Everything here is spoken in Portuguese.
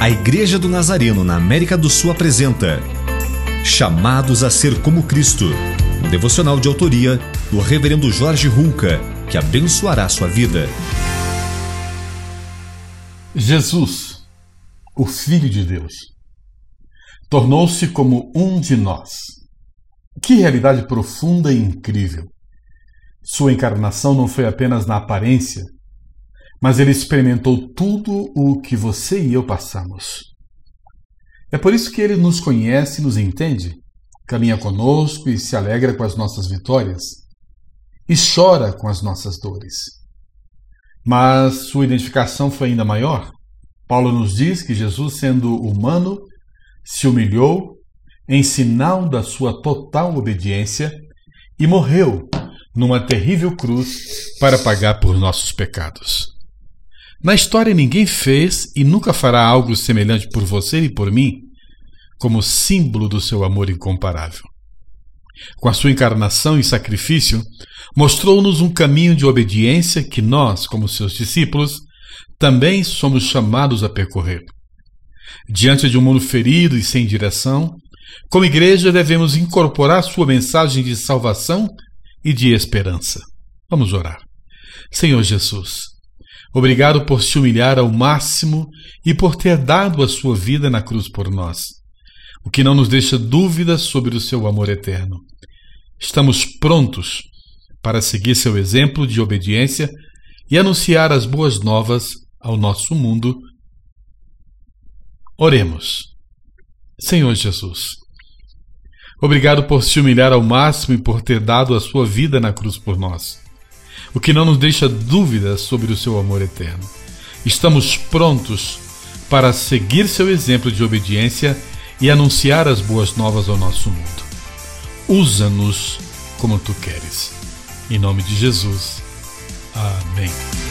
A Igreja do Nazareno na América do Sul apresenta Chamados a Ser como Cristo, um devocional de autoria do Reverendo Jorge Hulka, que abençoará sua vida. Jesus, o Filho de Deus, tornou-se como um de nós. Que realidade profunda e incrível! Sua encarnação não foi apenas na aparência, mas ele experimentou tudo o que você e eu passamos. É por isso que ele nos conhece e nos entende, caminha conosco e se alegra com as nossas vitórias, e chora com as nossas dores. Mas sua identificação foi ainda maior. Paulo nos diz que Jesus, sendo humano, se humilhou em sinal da sua total obediência e morreu numa terrível cruz para pagar por nossos pecados. Na história, ninguém fez e nunca fará algo semelhante por você e por mim, como símbolo do seu amor incomparável. Com a sua encarnação e sacrifício, mostrou-nos um caminho de obediência que nós, como seus discípulos, também somos chamados a percorrer. Diante de um mundo ferido e sem direção, como igreja devemos incorporar sua mensagem de salvação e de esperança. Vamos orar. Senhor Jesus, Obrigado por se humilhar ao máximo e por ter dado a sua vida na cruz por nós, o que não nos deixa dúvidas sobre o seu amor eterno. Estamos prontos para seguir seu exemplo de obediência e anunciar as boas novas ao nosso mundo. Oremos. Senhor Jesus, obrigado por se humilhar ao máximo e por ter dado a sua vida na cruz por nós o que não nos deixa dúvidas sobre o seu amor eterno. Estamos prontos para seguir seu exemplo de obediência e anunciar as boas novas ao nosso mundo. Usa-nos como tu queres. Em nome de Jesus. Amém.